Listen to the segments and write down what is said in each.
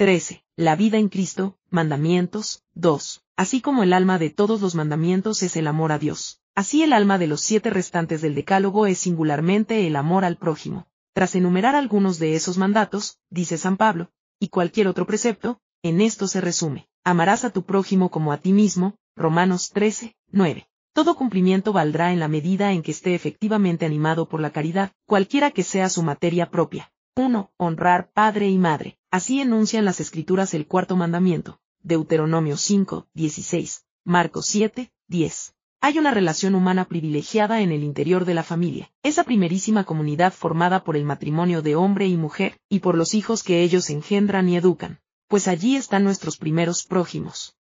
13. La vida en Cristo, mandamientos, 2. Así como el alma de todos los mandamientos es el amor a Dios, así el alma de los siete restantes del Decálogo es singularmente el amor al prójimo. Tras enumerar algunos de esos mandatos, dice San Pablo, y cualquier otro precepto, en esto se resume, amarás a tu prójimo como a ti mismo, Romanos 13, 9. Todo cumplimiento valdrá en la medida en que esté efectivamente animado por la caridad, cualquiera que sea su materia propia. 1. Honrar padre y madre. Así enuncian las escrituras el cuarto mandamiento. Deuteronomio 5, 16. Marcos 7, 10. Hay una relación humana privilegiada en el interior de la familia, esa primerísima comunidad formada por el matrimonio de hombre y mujer, y por los hijos que ellos engendran y educan, pues allí están nuestros primeros prójimos.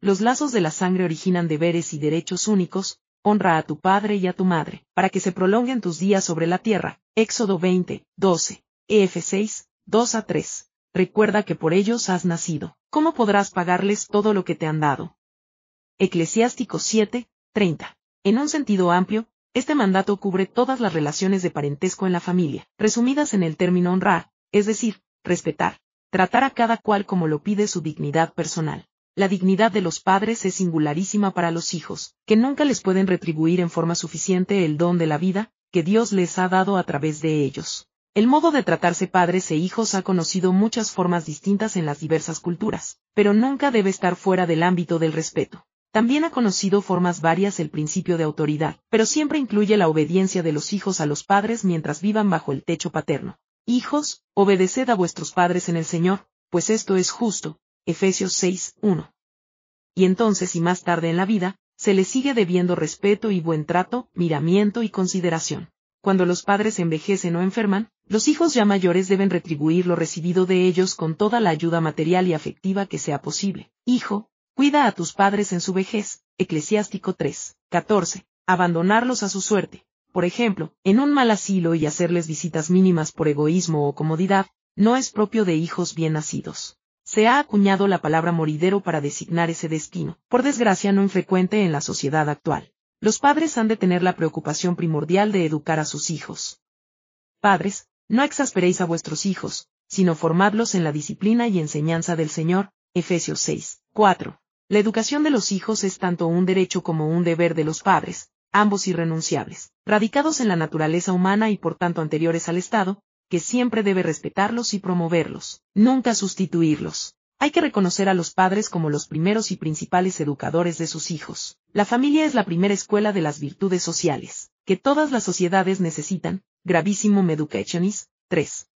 Los lazos de la sangre originan deberes y derechos únicos, honra a tu padre y a tu madre, para que se prolonguen tus días sobre la tierra. Éxodo 20, 12. EF 6, 2 a 3. Recuerda que por ellos has nacido. ¿Cómo podrás pagarles todo lo que te han dado? Eclesiástico 7, 30. En un sentido amplio, este mandato cubre todas las relaciones de parentesco en la familia, resumidas en el término honrar, es decir, respetar, tratar a cada cual como lo pide su dignidad personal. La dignidad de los padres es singularísima para los hijos, que nunca les pueden retribuir en forma suficiente el don de la vida, que Dios les ha dado a través de ellos. El modo de tratarse padres e hijos ha conocido muchas formas distintas en las diversas culturas, pero nunca debe estar fuera del ámbito del respeto. También ha conocido formas varias el principio de autoridad, pero siempre incluye la obediencia de los hijos a los padres mientras vivan bajo el techo paterno. Hijos, obedeced a vuestros padres en el Señor, pues esto es justo. Efesios 6, 1. Y entonces y más tarde en la vida, se les sigue debiendo respeto y buen trato, miramiento y consideración. Cuando los padres envejecen o enferman, los hijos ya mayores deben retribuir lo recibido de ellos con toda la ayuda material y afectiva que sea posible. Hijo, cuida a tus padres en su vejez. Eclesiástico 3. 14. Abandonarlos a su suerte. Por ejemplo, en un mal asilo y hacerles visitas mínimas por egoísmo o comodidad, no es propio de hijos bien nacidos. Se ha acuñado la palabra moridero para designar ese destino, por desgracia no infrecuente en la sociedad actual. Los padres han de tener la preocupación primordial de educar a sus hijos. Padres, no exasperéis a vuestros hijos, sino formadlos en la disciplina y enseñanza del Señor. Efesios 6, 4. La educación de los hijos es tanto un derecho como un deber de los padres, ambos irrenunciables, radicados en la naturaleza humana y por tanto anteriores al Estado, que siempre debe respetarlos y promoverlos, nunca sustituirlos. Hay que reconocer a los padres como los primeros y principales educadores de sus hijos. La familia es la primera escuela de las virtudes sociales, que todas las sociedades necesitan, Gravísimo Educationis, 3.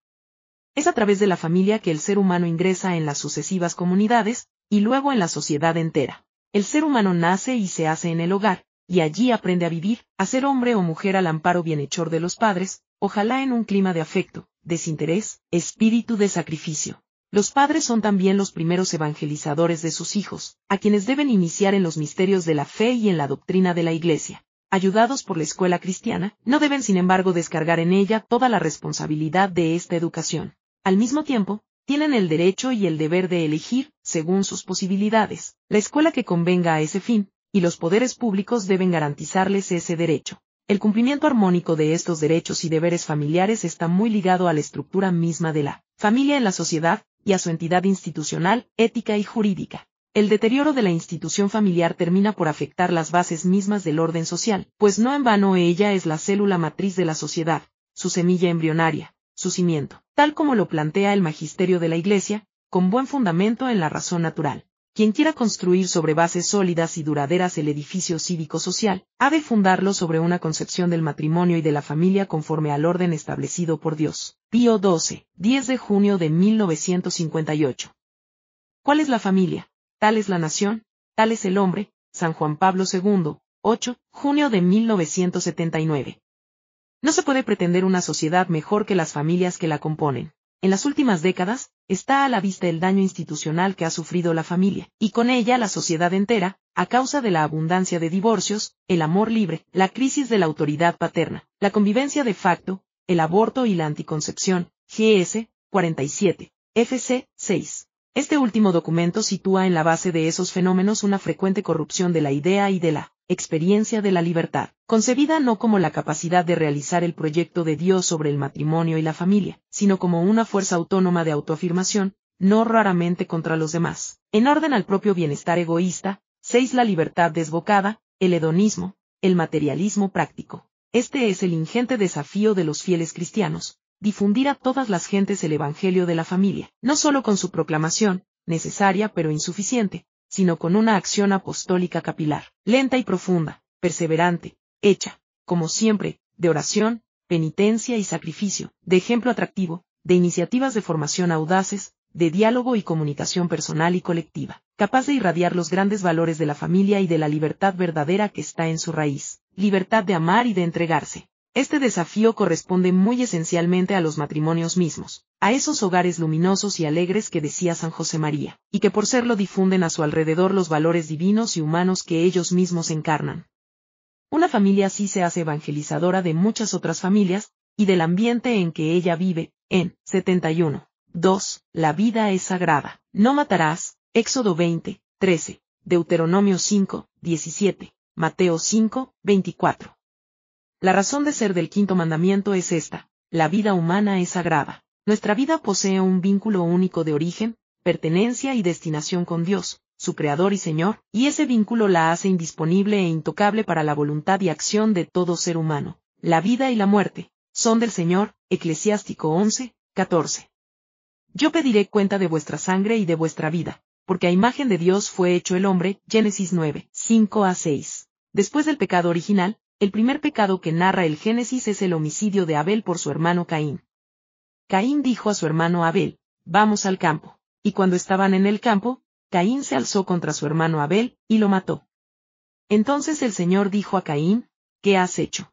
Es a través de la familia que el ser humano ingresa en las sucesivas comunidades, y luego en la sociedad entera. El ser humano nace y se hace en el hogar, y allí aprende a vivir, a ser hombre o mujer al amparo bienhechor de los padres, ojalá en un clima de afecto, desinterés, espíritu de sacrificio. Los padres son también los primeros evangelizadores de sus hijos, a quienes deben iniciar en los misterios de la fe y en la doctrina de la Iglesia ayudados por la escuela cristiana, no deben sin embargo descargar en ella toda la responsabilidad de esta educación. Al mismo tiempo, tienen el derecho y el deber de elegir, según sus posibilidades, la escuela que convenga a ese fin, y los poderes públicos deben garantizarles ese derecho. El cumplimiento armónico de estos derechos y deberes familiares está muy ligado a la estructura misma de la familia en la sociedad, y a su entidad institucional, ética y jurídica. El deterioro de la institución familiar termina por afectar las bases mismas del orden social, pues no en vano ella es la célula matriz de la sociedad, su semilla embrionaria, su cimiento, tal como lo plantea el magisterio de la Iglesia, con buen fundamento en la razón natural. Quien quiera construir sobre bases sólidas y duraderas el edificio cívico-social, ha de fundarlo sobre una concepción del matrimonio y de la familia conforme al orden establecido por Dios. Pío XII, 10 de junio de 1958. ¿Cuál es la familia? Tal es la nación, tal es el hombre, San Juan Pablo II, 8, junio de 1979. No se puede pretender una sociedad mejor que las familias que la componen. En las últimas décadas, está a la vista el daño institucional que ha sufrido la familia, y con ella la sociedad entera, a causa de la abundancia de divorcios, el amor libre, la crisis de la autoridad paterna, la convivencia de facto, el aborto y la anticoncepción, GS, 47, FC, 6. Este último documento sitúa en la base de esos fenómenos una frecuente corrupción de la idea y de la experiencia de la libertad, concebida no como la capacidad de realizar el proyecto de Dios sobre el matrimonio y la familia, sino como una fuerza autónoma de autoafirmación, no raramente contra los demás. En orden al propio bienestar egoísta, 6. La libertad desbocada, el hedonismo, el materialismo práctico. Este es el ingente desafío de los fieles cristianos, difundir a todas las gentes el Evangelio de la familia, no solo con su proclamación, necesaria pero insuficiente, sino con una acción apostólica capilar, lenta y profunda, perseverante, hecha, como siempre, de oración, penitencia y sacrificio, de ejemplo atractivo, de iniciativas de formación audaces, de diálogo y comunicación personal y colectiva, capaz de irradiar los grandes valores de la familia y de la libertad verdadera que está en su raíz, libertad de amar y de entregarse. Este desafío corresponde muy esencialmente a los matrimonios mismos, a esos hogares luminosos y alegres que decía San José María, y que por serlo difunden a su alrededor los valores divinos y humanos que ellos mismos encarnan. Una familia así se hace evangelizadora de muchas otras familias, y del ambiente en que ella vive, en 71. 2. La vida es sagrada. No matarás. Éxodo 20, 13. Deuteronomio 5, 17. Mateo 5, 24. La razón de ser del quinto mandamiento es esta. La vida humana es sagrada. Nuestra vida posee un vínculo único de origen, pertenencia y destinación con Dios, su Creador y Señor, y ese vínculo la hace indisponible e intocable para la voluntad y acción de todo ser humano. La vida y la muerte, son del Señor, Eclesiástico 11, 14. Yo pediré cuenta de vuestra sangre y de vuestra vida, porque a imagen de Dios fue hecho el hombre, Génesis 9, 5 a 6. Después del pecado original, el primer pecado que narra el Génesis es el homicidio de Abel por su hermano Caín. Caín dijo a su hermano Abel, vamos al campo. Y cuando estaban en el campo, Caín se alzó contra su hermano Abel, y lo mató. Entonces el Señor dijo a Caín, ¿qué has hecho?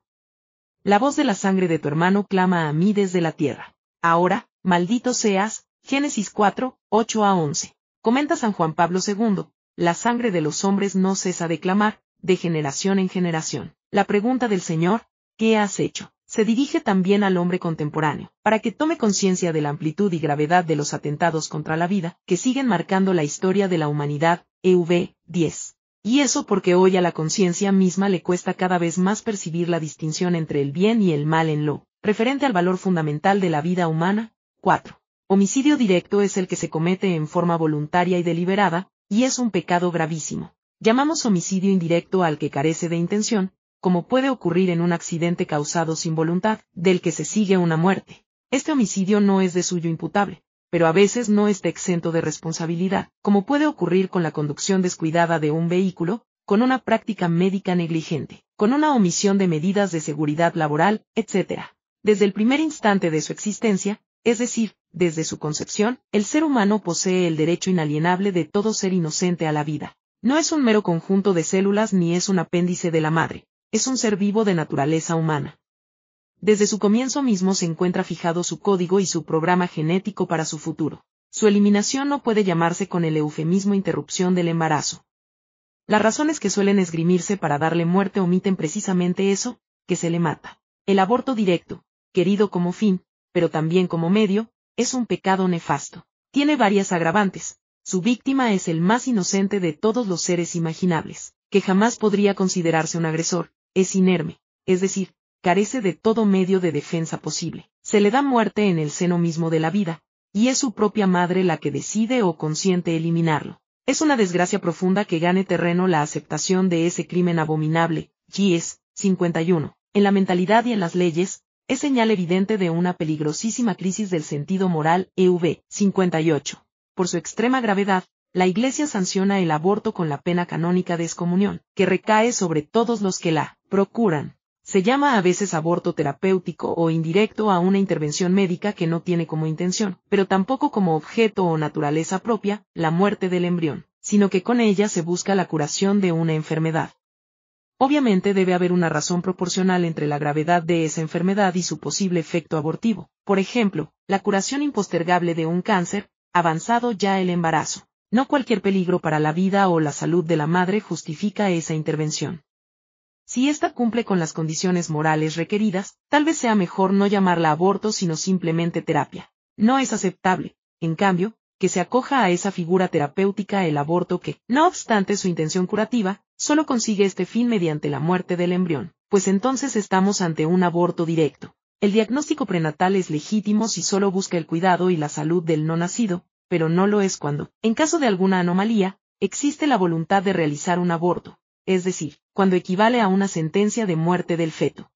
La voz de la sangre de tu hermano clama a mí desde la tierra. Ahora, maldito seas, Génesis 4, 8 a 11. Comenta San Juan Pablo II, la sangre de los hombres no cesa de clamar, de generación en generación. La pregunta del Señor, ¿qué has hecho? Se dirige también al hombre contemporáneo, para que tome conciencia de la amplitud y gravedad de los atentados contra la vida, que siguen marcando la historia de la humanidad, EV 10. Y eso porque hoy a la conciencia misma le cuesta cada vez más percibir la distinción entre el bien y el mal en lo, referente al valor fundamental de la vida humana. 4. Homicidio directo es el que se comete en forma voluntaria y deliberada, y es un pecado gravísimo. Llamamos homicidio indirecto al que carece de intención, como puede ocurrir en un accidente causado sin voluntad, del que se sigue una muerte. Este homicidio no es de suyo imputable, pero a veces no está exento de responsabilidad, como puede ocurrir con la conducción descuidada de un vehículo, con una práctica médica negligente, con una omisión de medidas de seguridad laboral, etc. Desde el primer instante de su existencia, es decir, desde su concepción, el ser humano posee el derecho inalienable de todo ser inocente a la vida. No es un mero conjunto de células ni es un apéndice de la madre, es un ser vivo de naturaleza humana. Desde su comienzo mismo se encuentra fijado su código y su programa genético para su futuro. Su eliminación no puede llamarse con el eufemismo interrupción del embarazo. Las razones que suelen esgrimirse para darle muerte omiten precisamente eso, que se le mata. El aborto directo, querido como fin, pero también como medio, es un pecado nefasto. Tiene varias agravantes. Su víctima es el más inocente de todos los seres imaginables, que jamás podría considerarse un agresor, es inerme, es decir, carece de todo medio de defensa posible. Se le da muerte en el seno mismo de la vida, y es su propia madre la que decide o consiente eliminarlo. Es una desgracia profunda que gane terreno la aceptación de ese crimen abominable, GS 51. En la mentalidad y en las leyes, es señal evidente de una peligrosísima crisis del sentido moral, EV 58. Por su extrema gravedad, la Iglesia sanciona el aborto con la pena canónica de excomunión, que recae sobre todos los que la procuran. Se llama a veces aborto terapéutico o indirecto a una intervención médica que no tiene como intención, pero tampoco como objeto o naturaleza propia, la muerte del embrión, sino que con ella se busca la curación de una enfermedad. Obviamente debe haber una razón proporcional entre la gravedad de esa enfermedad y su posible efecto abortivo. Por ejemplo, la curación impostergable de un cáncer, avanzado ya el embarazo. No cualquier peligro para la vida o la salud de la madre justifica esa intervención. Si ésta cumple con las condiciones morales requeridas, tal vez sea mejor no llamarla aborto sino simplemente terapia. No es aceptable, en cambio, que se acoja a esa figura terapéutica el aborto que, no obstante su intención curativa, solo consigue este fin mediante la muerte del embrión, pues entonces estamos ante un aborto directo. El diagnóstico prenatal es legítimo si solo busca el cuidado y la salud del no nacido, pero no lo es cuando, en caso de alguna anomalía, existe la voluntad de realizar un aborto, es decir, cuando equivale a una sentencia de muerte del feto.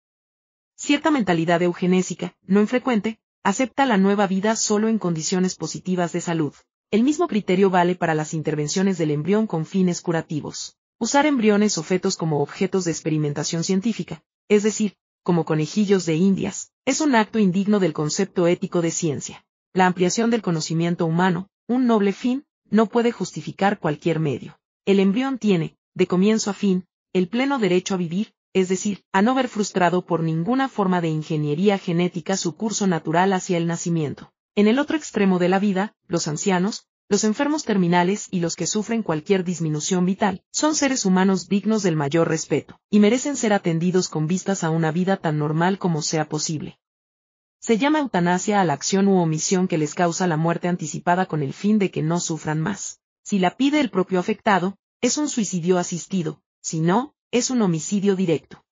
Cierta mentalidad eugenésica, no infrecuente, acepta la nueva vida solo en condiciones positivas de salud. El mismo criterio vale para las intervenciones del embrión con fines curativos. Usar embriones o fetos como objetos de experimentación científica, es decir, como conejillos de indias, es un acto indigno del concepto ético de ciencia. La ampliación del conocimiento humano, un noble fin, no puede justificar cualquier medio. El embrión tiene, de comienzo a fin, el pleno derecho a vivir, es decir, a no ver frustrado por ninguna forma de ingeniería genética su curso natural hacia el nacimiento. En el otro extremo de la vida, los ancianos, los enfermos terminales y los que sufren cualquier disminución vital, son seres humanos dignos del mayor respeto, y merecen ser atendidos con vistas a una vida tan normal como sea posible. Se llama eutanasia a la acción u omisión que les causa la muerte anticipada con el fin de que no sufran más. Si la pide el propio afectado, es un suicidio asistido, si no, es un homicidio directo.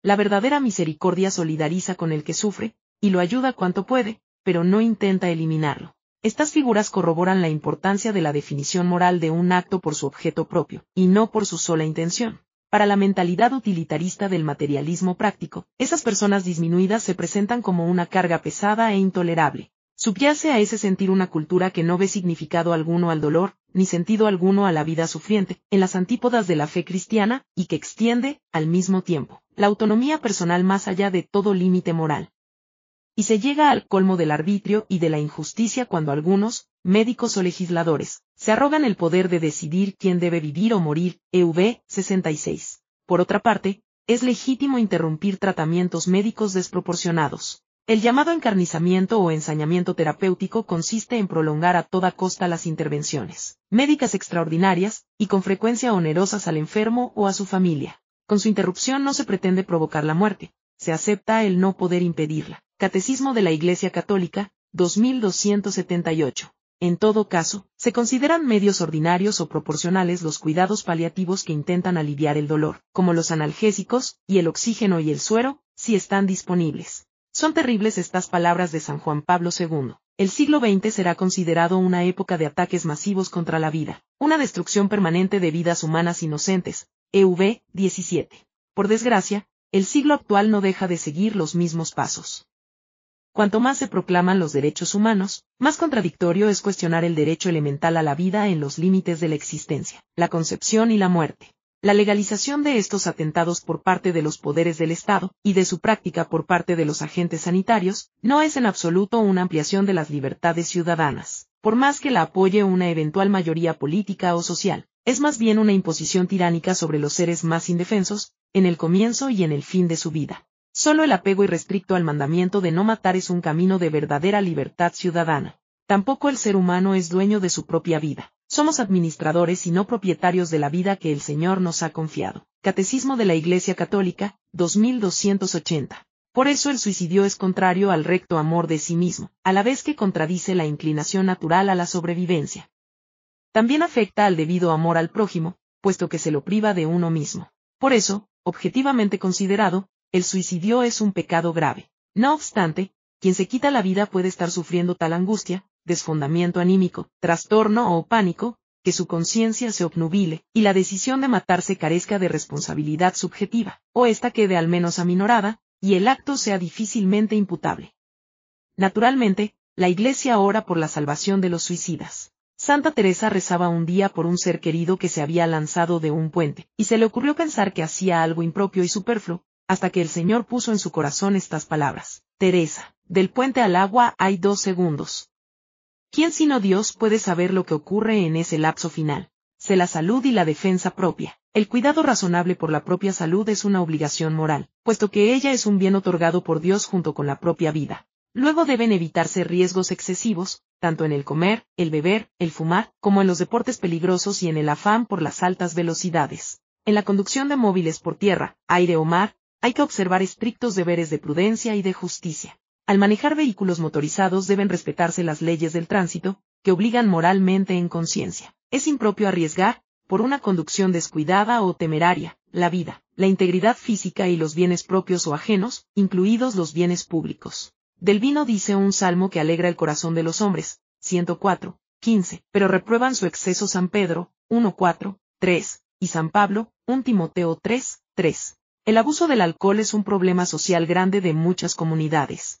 La verdadera misericordia solidariza con el que sufre, y lo ayuda cuanto puede, pero no intenta eliminarlo. Estas figuras corroboran la importancia de la definición moral de un acto por su objeto propio, y no por su sola intención. Para la mentalidad utilitarista del materialismo práctico, esas personas disminuidas se presentan como una carga pesada e intolerable. Subyace a ese sentir una cultura que no ve significado alguno al dolor, ni sentido alguno a la vida sufriente, en las antípodas de la fe cristiana, y que extiende, al mismo tiempo, la autonomía personal más allá de todo límite moral. Y se llega al colmo del arbitrio y de la injusticia cuando algunos, médicos o legisladores, se arrogan el poder de decidir quién debe vivir o morir, EV 66. Por otra parte, es legítimo interrumpir tratamientos médicos desproporcionados, el llamado encarnizamiento o ensañamiento terapéutico consiste en prolongar a toda costa las intervenciones médicas extraordinarias, y con frecuencia onerosas al enfermo o a su familia. Con su interrupción no se pretende provocar la muerte, se acepta el no poder impedirla. Catecismo de la Iglesia Católica, 2278. En todo caso, se consideran medios ordinarios o proporcionales los cuidados paliativos que intentan aliviar el dolor, como los analgésicos, y el oxígeno y el suero, si están disponibles. Son terribles estas palabras de San Juan Pablo II. El siglo XX será considerado una época de ataques masivos contra la vida, una destrucción permanente de vidas humanas inocentes. EV 17. Por desgracia, el siglo actual no deja de seguir los mismos pasos. Cuanto más se proclaman los derechos humanos, más contradictorio es cuestionar el derecho elemental a la vida en los límites de la existencia, la concepción y la muerte. La legalización de estos atentados por parte de los poderes del Estado, y de su práctica por parte de los agentes sanitarios, no es en absoluto una ampliación de las libertades ciudadanas, por más que la apoye una eventual mayoría política o social, es más bien una imposición tiránica sobre los seres más indefensos, en el comienzo y en el fin de su vida. Solo el apego irrestricto al mandamiento de no matar es un camino de verdadera libertad ciudadana. Tampoco el ser humano es dueño de su propia vida somos administradores y no propietarios de la vida que el Señor nos ha confiado. Catecismo de la Iglesia Católica, 2280. Por eso el suicidio es contrario al recto amor de sí mismo, a la vez que contradice la inclinación natural a la sobrevivencia. También afecta al debido amor al prójimo, puesto que se lo priva de uno mismo. Por eso, objetivamente considerado, el suicidio es un pecado grave. No obstante, quien se quita la vida puede estar sufriendo tal angustia, desfondamiento anímico, trastorno o pánico, que su conciencia se obnubile, y la decisión de matarse carezca de responsabilidad subjetiva, o ésta quede al menos aminorada, y el acto sea difícilmente imputable. Naturalmente, la Iglesia ora por la salvación de los suicidas. Santa Teresa rezaba un día por un ser querido que se había lanzado de un puente, y se le ocurrió pensar que hacía algo impropio y superfluo, hasta que el Señor puso en su corazón estas palabras. Teresa, del puente al agua hay dos segundos. ¿Quién sino Dios puede saber lo que ocurre en ese lapso final? Se la salud y la defensa propia. El cuidado razonable por la propia salud es una obligación moral, puesto que ella es un bien otorgado por Dios junto con la propia vida. Luego deben evitarse riesgos excesivos, tanto en el comer, el beber, el fumar, como en los deportes peligrosos y en el afán por las altas velocidades. En la conducción de móviles por tierra, aire o mar, hay que observar estrictos deberes de prudencia y de justicia. Al manejar vehículos motorizados deben respetarse las leyes del tránsito, que obligan moralmente en conciencia. Es impropio arriesgar, por una conducción descuidada o temeraria, la vida, la integridad física y los bienes propios o ajenos, incluidos los bienes públicos. Del vino dice un salmo que alegra el corazón de los hombres, 104, 15, pero reprueban su exceso San Pedro, 1, 4, 3, y San Pablo, 1 Timoteo 3, 3. El abuso del alcohol es un problema social grande de muchas comunidades.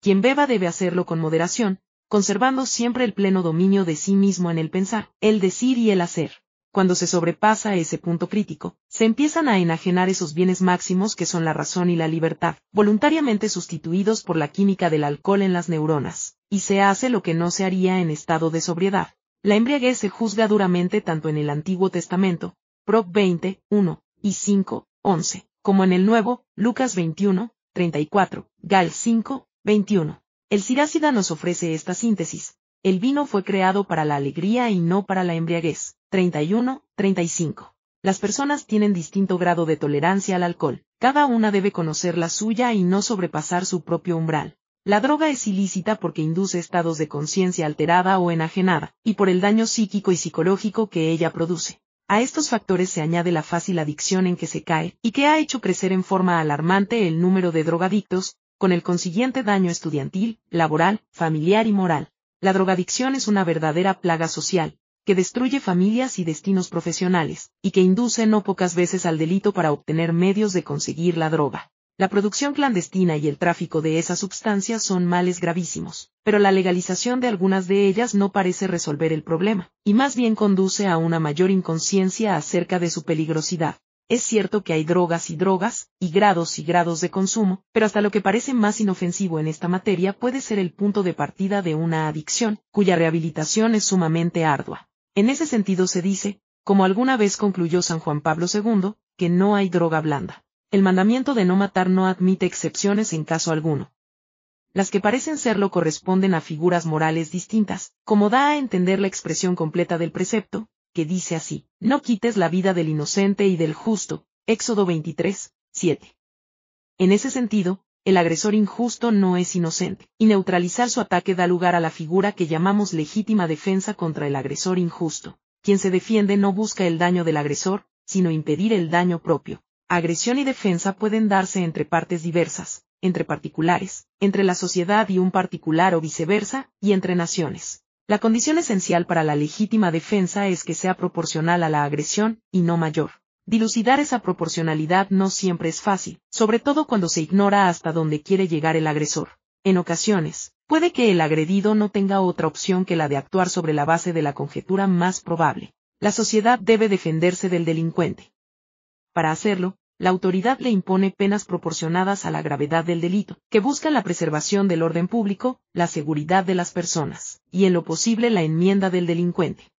Quien beba debe hacerlo con moderación, conservando siempre el pleno dominio de sí mismo en el pensar, el decir y el hacer. Cuando se sobrepasa ese punto crítico, se empiezan a enajenar esos bienes máximos que son la razón y la libertad, voluntariamente sustituidos por la química del alcohol en las neuronas, y se hace lo que no se haría en estado de sobriedad. La embriaguez se juzga duramente tanto en el Antiguo Testamento, Prop 20, 1, y 5, 11, como en el Nuevo, Lucas 21, 34, Gal 5, 21. El Sirácida nos ofrece esta síntesis. El vino fue creado para la alegría y no para la embriaguez. 31, 35. Las personas tienen distinto grado de tolerancia al alcohol. Cada una debe conocer la suya y no sobrepasar su propio umbral. La droga es ilícita porque induce estados de conciencia alterada o enajenada, y por el daño psíquico y psicológico que ella produce. A estos factores se añade la fácil adicción en que se cae, y que ha hecho crecer en forma alarmante el número de drogadictos, con el consiguiente daño estudiantil, laboral, familiar y moral. La drogadicción es una verdadera plaga social, que destruye familias y destinos profesionales, y que induce no pocas veces al delito para obtener medios de conseguir la droga. La producción clandestina y el tráfico de esas sustancias son males gravísimos, pero la legalización de algunas de ellas no parece resolver el problema, y más bien conduce a una mayor inconsciencia acerca de su peligrosidad. Es cierto que hay drogas y drogas, y grados y grados de consumo, pero hasta lo que parece más inofensivo en esta materia puede ser el punto de partida de una adicción, cuya rehabilitación es sumamente ardua. En ese sentido se dice, como alguna vez concluyó San Juan Pablo II, que no hay droga blanda. El mandamiento de no matar no admite excepciones en caso alguno. Las que parecen serlo corresponden a figuras morales distintas, como da a entender la expresión completa del precepto, que dice así, no quites la vida del inocente y del justo, Éxodo 23, 7. En ese sentido, el agresor injusto no es inocente, y neutralizar su ataque da lugar a la figura que llamamos legítima defensa contra el agresor injusto. Quien se defiende no busca el daño del agresor, sino impedir el daño propio agresión y defensa pueden darse entre partes diversas, entre particulares, entre la sociedad y un particular o viceversa, y entre naciones. La condición esencial para la legítima defensa es que sea proporcional a la agresión, y no mayor. Dilucidar esa proporcionalidad no siempre es fácil, sobre todo cuando se ignora hasta dónde quiere llegar el agresor. En ocasiones, puede que el agredido no tenga otra opción que la de actuar sobre la base de la conjetura más probable. La sociedad debe defenderse del delincuente. Para hacerlo, la autoridad le impone penas proporcionadas a la gravedad del delito, que buscan la preservación del orden público, la seguridad de las personas, y en lo posible la enmienda del delincuente.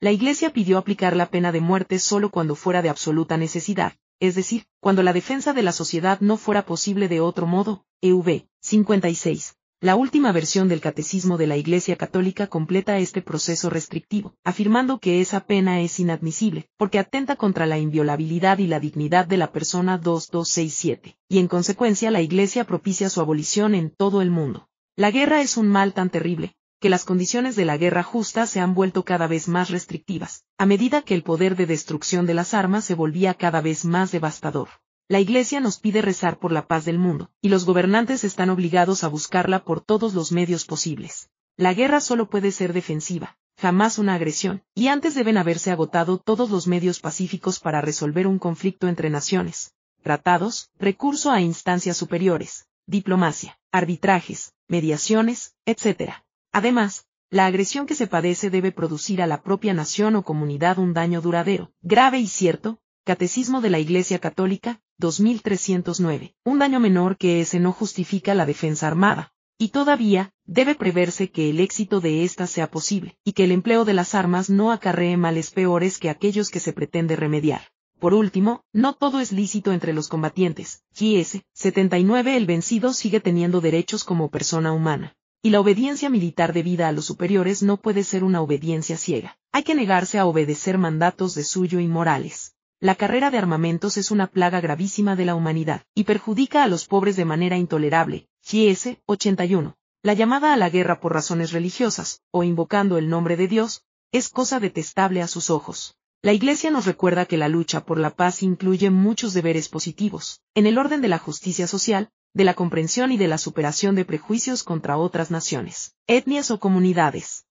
La Iglesia pidió aplicar la pena de muerte solo cuando fuera de absoluta necesidad, es decir, cuando la defensa de la sociedad no fuera posible de otro modo. EV 56. La última versión del Catecismo de la Iglesia Católica completa este proceso restrictivo, afirmando que esa pena es inadmisible, porque atenta contra la inviolabilidad y la dignidad de la persona 2267, y en consecuencia la Iglesia propicia su abolición en todo el mundo. La guerra es un mal tan terrible, que las condiciones de la guerra justa se han vuelto cada vez más restrictivas, a medida que el poder de destrucción de las armas se volvía cada vez más devastador. La Iglesia nos pide rezar por la paz del mundo, y los gobernantes están obligados a buscarla por todos los medios posibles. La guerra solo puede ser defensiva, jamás una agresión, y antes deben haberse agotado todos los medios pacíficos para resolver un conflicto entre naciones. Tratados, recurso a instancias superiores, diplomacia, arbitrajes, mediaciones, etc. Además, la agresión que se padece debe producir a la propia nación o comunidad un daño duradero, grave y cierto, Catecismo de la Iglesia Católica, 2309. Un daño menor que ese no justifica la defensa armada. Y todavía, debe preverse que el éxito de ésta sea posible, y que el empleo de las armas no acarree males peores que aquellos que se pretende remediar. Por último, no todo es lícito entre los combatientes. GS 79 El vencido sigue teniendo derechos como persona humana. Y la obediencia militar debida a los superiores no puede ser una obediencia ciega. Hay que negarse a obedecer mandatos de suyo y morales. La carrera de armamentos es una plaga gravísima de la humanidad, y perjudica a los pobres de manera intolerable. GS 81. La llamada a la guerra por razones religiosas, o invocando el nombre de Dios, es cosa detestable a sus ojos. La Iglesia nos recuerda que la lucha por la paz incluye muchos deberes positivos, en el orden de la justicia social, de la comprensión y de la superación de prejuicios contra otras naciones, etnias o comunidades.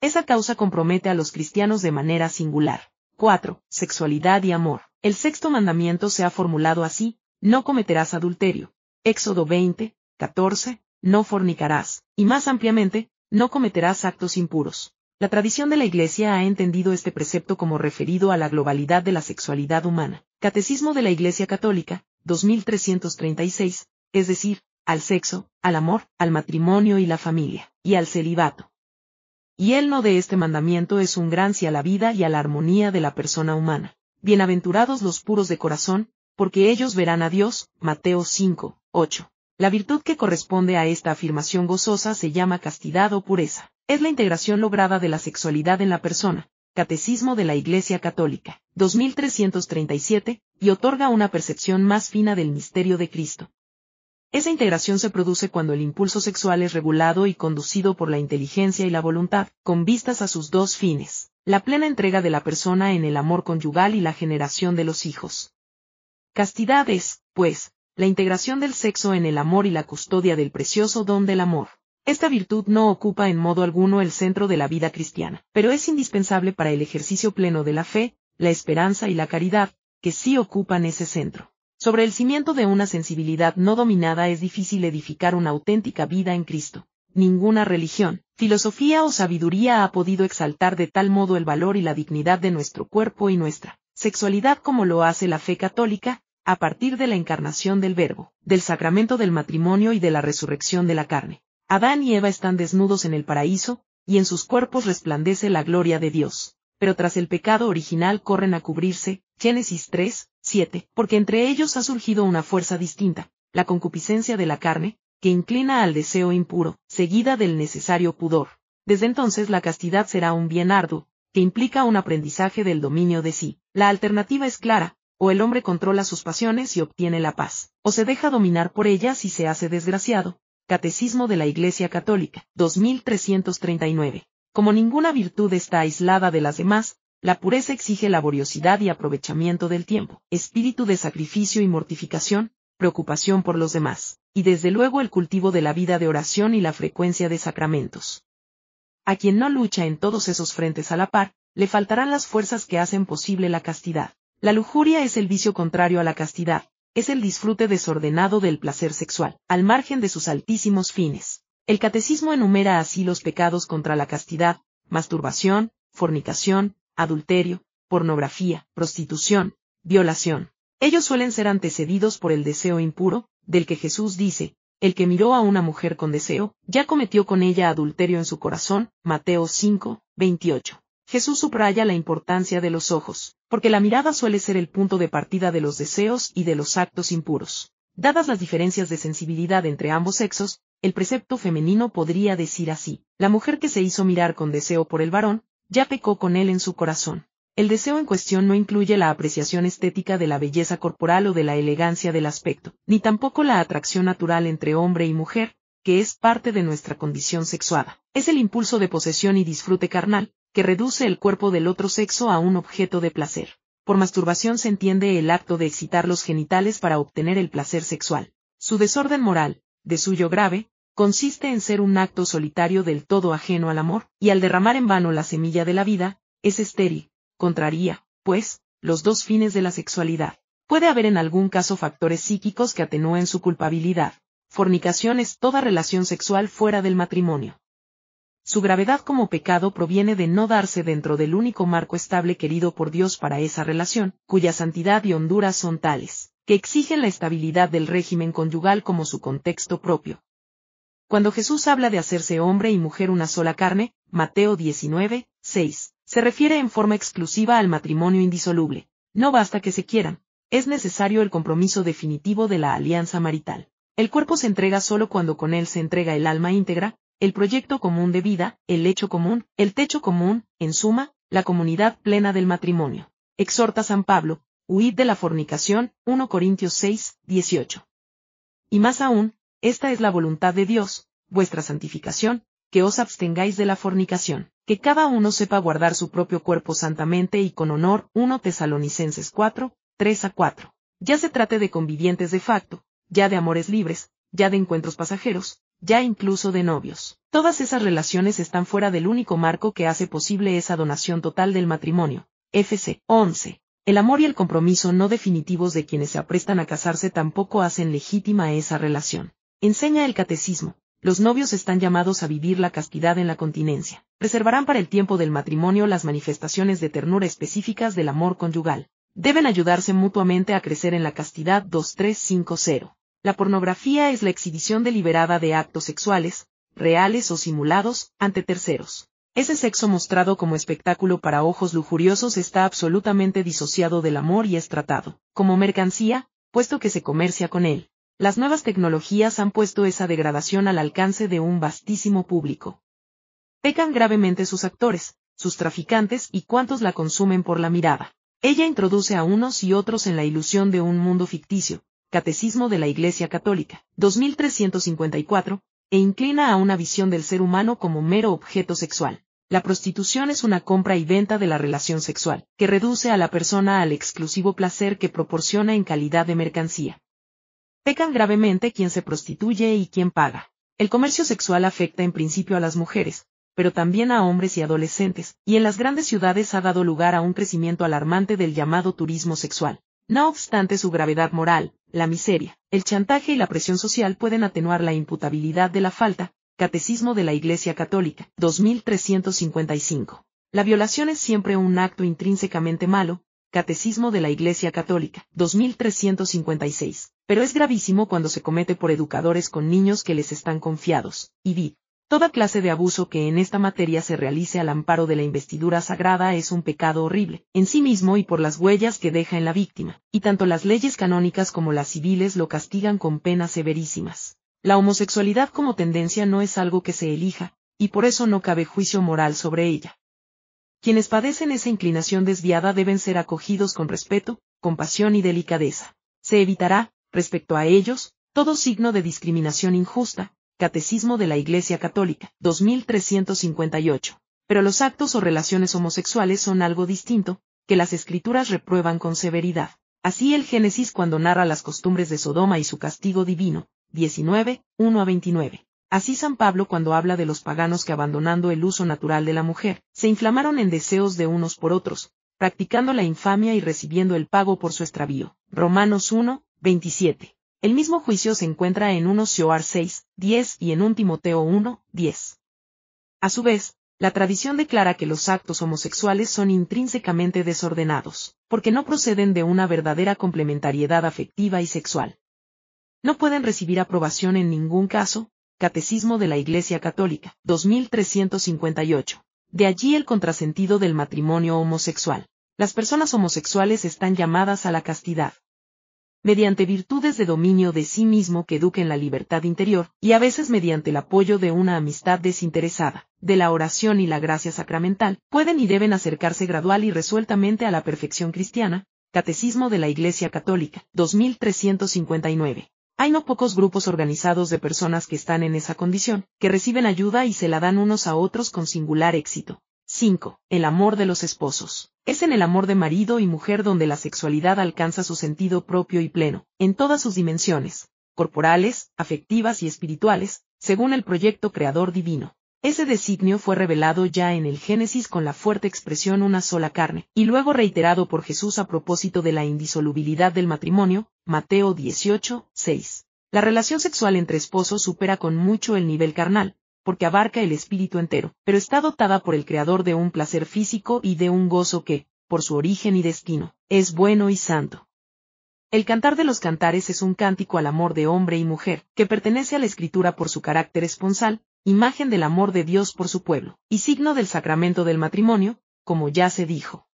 Esa causa compromete a los cristianos de manera singular. 4. Sexualidad y amor. El sexto mandamiento se ha formulado así, no cometerás adulterio. Éxodo 20, 14, no fornicarás, y más ampliamente, no cometerás actos impuros. La tradición de la Iglesia ha entendido este precepto como referido a la globalidad de la sexualidad humana. Catecismo de la Iglesia Católica, 2336, es decir, al sexo, al amor, al matrimonio y la familia, y al celibato. Y el no de este mandamiento es un gran sí a la vida y a la armonía de la persona humana. Bienaventurados los puros de corazón, porque ellos verán a Dios. Mateo 5, 8. La virtud que corresponde a esta afirmación gozosa se llama castidad o pureza. Es la integración lograda de la sexualidad en la persona. Catecismo de la Iglesia Católica, 2337, y otorga una percepción más fina del misterio de Cristo. Esa integración se produce cuando el impulso sexual es regulado y conducido por la inteligencia y la voluntad, con vistas a sus dos fines, la plena entrega de la persona en el amor conyugal y la generación de los hijos. Castidad es, pues, la integración del sexo en el amor y la custodia del precioso don del amor. Esta virtud no ocupa en modo alguno el centro de la vida cristiana, pero es indispensable para el ejercicio pleno de la fe, la esperanza y la caridad, que sí ocupan ese centro. Sobre el cimiento de una sensibilidad no dominada es difícil edificar una auténtica vida en Cristo. Ninguna religión, filosofía o sabiduría ha podido exaltar de tal modo el valor y la dignidad de nuestro cuerpo y nuestra sexualidad como lo hace la fe católica, a partir de la encarnación del Verbo, del sacramento del matrimonio y de la resurrección de la carne. Adán y Eva están desnudos en el paraíso, y en sus cuerpos resplandece la gloria de Dios. Pero tras el pecado original corren a cubrirse, Génesis 3, 7, porque entre ellos ha surgido una fuerza distinta, la concupiscencia de la carne, que inclina al deseo impuro, seguida del necesario pudor. Desde entonces la castidad será un bien arduo, que implica un aprendizaje del dominio de sí. La alternativa es clara, o el hombre controla sus pasiones y obtiene la paz, o se deja dominar por ellas y se hace desgraciado. Catecismo de la Iglesia Católica, 2339. Como ninguna virtud está aislada de las demás, la pureza exige laboriosidad y aprovechamiento del tiempo, espíritu de sacrificio y mortificación, preocupación por los demás, y desde luego el cultivo de la vida de oración y la frecuencia de sacramentos. A quien no lucha en todos esos frentes a la par, le faltarán las fuerzas que hacen posible la castidad. La lujuria es el vicio contrario a la castidad, es el disfrute desordenado del placer sexual, al margen de sus altísimos fines. El catecismo enumera así los pecados contra la castidad, masturbación, fornicación, adulterio, pornografía, prostitución, violación. Ellos suelen ser antecedidos por el deseo impuro, del que Jesús dice, el que miró a una mujer con deseo, ya cometió con ella adulterio en su corazón, Mateo 5, 28. Jesús subraya la importancia de los ojos, porque la mirada suele ser el punto de partida de los deseos y de los actos impuros. Dadas las diferencias de sensibilidad entre ambos sexos, el precepto femenino podría decir así, la mujer que se hizo mirar con deseo por el varón, ya pecó con él en su corazón. El deseo en cuestión no incluye la apreciación estética de la belleza corporal o de la elegancia del aspecto, ni tampoco la atracción natural entre hombre y mujer, que es parte de nuestra condición sexuada. Es el impulso de posesión y disfrute carnal, que reduce el cuerpo del otro sexo a un objeto de placer. Por masturbación se entiende el acto de excitar los genitales para obtener el placer sexual. Su desorden moral, de suyo grave, consiste en ser un acto solitario del todo ajeno al amor, y al derramar en vano la semilla de la vida, es estéril, contraría, pues, los dos fines de la sexualidad. Puede haber en algún caso factores psíquicos que atenúen su culpabilidad. Fornicación es toda relación sexual fuera del matrimonio. Su gravedad como pecado proviene de no darse dentro del único marco estable querido por Dios para esa relación, cuya santidad y hondura son tales, que exigen la estabilidad del régimen conyugal como su contexto propio. Cuando Jesús habla de hacerse hombre y mujer una sola carne, Mateo 19, 6, se refiere en forma exclusiva al matrimonio indisoluble. No basta que se quieran, es necesario el compromiso definitivo de la alianza marital. El cuerpo se entrega solo cuando con él se entrega el alma íntegra, el proyecto común de vida, el hecho común, el techo común, en suma, la comunidad plena del matrimonio. Exhorta San Pablo, huid de la fornicación, 1 Corintios 6, 18. Y más aún, esta es la voluntad de Dios, vuestra santificación, que os abstengáis de la fornicación, que cada uno sepa guardar su propio cuerpo santamente y con honor. 1 Tesalonicenses 4, 3 a 4. Ya se trate de convivientes de facto, ya de amores libres, ya de encuentros pasajeros, ya incluso de novios. Todas esas relaciones están fuera del único marco que hace posible esa donación total del matrimonio. FC 11. El amor y el compromiso no definitivos de quienes se aprestan a casarse tampoco hacen legítima esa relación. Enseña el catecismo. Los novios están llamados a vivir la castidad en la continencia. Reservarán para el tiempo del matrimonio las manifestaciones de ternura específicas del amor conyugal. Deben ayudarse mutuamente a crecer en la castidad 2350. La pornografía es la exhibición deliberada de actos sexuales, reales o simulados, ante terceros. Ese sexo mostrado como espectáculo para ojos lujuriosos está absolutamente disociado del amor y es tratado, como mercancía, puesto que se comercia con él. Las nuevas tecnologías han puesto esa degradación al alcance de un vastísimo público. Pecan gravemente sus actores, sus traficantes y cuantos la consumen por la mirada. Ella introduce a unos y otros en la ilusión de un mundo ficticio, Catecismo de la Iglesia Católica, 2354, e inclina a una visión del ser humano como mero objeto sexual. La prostitución es una compra y venta de la relación sexual, que reduce a la persona al exclusivo placer que proporciona en calidad de mercancía. Pecan gravemente quien se prostituye y quien paga. El comercio sexual afecta en principio a las mujeres, pero también a hombres y adolescentes, y en las grandes ciudades ha dado lugar a un crecimiento alarmante del llamado turismo sexual. No obstante su gravedad moral, la miseria, el chantaje y la presión social pueden atenuar la imputabilidad de la falta. Catecismo de la Iglesia Católica, 2355. La violación es siempre un acto intrínsecamente malo. Catecismo de la Iglesia Católica, 2356 pero es gravísimo cuando se comete por educadores con niños que les están confiados, y vid. Toda clase de abuso que en esta materia se realice al amparo de la investidura sagrada es un pecado horrible, en sí mismo y por las huellas que deja en la víctima, y tanto las leyes canónicas como las civiles lo castigan con penas severísimas. La homosexualidad como tendencia no es algo que se elija, y por eso no cabe juicio moral sobre ella. Quienes padecen esa inclinación desviada deben ser acogidos con respeto, compasión y delicadeza. Se evitará, respecto a ellos, todo signo de discriminación injusta, Catecismo de la Iglesia Católica, 2358. Pero los actos o relaciones homosexuales son algo distinto, que las escrituras reprueban con severidad. Así el Génesis cuando narra las costumbres de Sodoma y su castigo divino, 19, 1 a 29. Así San Pablo cuando habla de los paganos que abandonando el uso natural de la mujer, se inflamaron en deseos de unos por otros, practicando la infamia y recibiendo el pago por su extravío. Romanos 1, 27. El mismo juicio se encuentra en 1 Sioar 6, 10 y en 1 Timoteo 1, 10. A su vez, la tradición declara que los actos homosexuales son intrínsecamente desordenados, porque no proceden de una verdadera complementariedad afectiva y sexual. No pueden recibir aprobación en ningún caso, Catecismo de la Iglesia Católica, 2358. De allí el contrasentido del matrimonio homosexual. Las personas homosexuales están llamadas a la castidad, mediante virtudes de dominio de sí mismo que eduquen la libertad interior, y a veces mediante el apoyo de una amistad desinteresada, de la oración y la gracia sacramental, pueden y deben acercarse gradual y resueltamente a la perfección cristiana. Catecismo de la Iglesia Católica, 2359. Hay no pocos grupos organizados de personas que están en esa condición, que reciben ayuda y se la dan unos a otros con singular éxito. 5. El amor de los esposos. Es en el amor de marido y mujer donde la sexualidad alcanza su sentido propio y pleno, en todas sus dimensiones, corporales, afectivas y espirituales, según el proyecto creador divino. Ese designio fue revelado ya en el Génesis con la fuerte expresión una sola carne, y luego reiterado por Jesús a propósito de la indisolubilidad del matrimonio, Mateo 18, 6. La relación sexual entre esposos supera con mucho el nivel carnal, porque abarca el espíritu entero, pero está dotada por el creador de un placer físico y de un gozo que, por su origen y destino, es bueno y santo. El cantar de los cantares es un cántico al amor de hombre y mujer, que pertenece a la escritura por su carácter esponsal, imagen del amor de Dios por su pueblo, y signo del sacramento del matrimonio, como ya se dijo.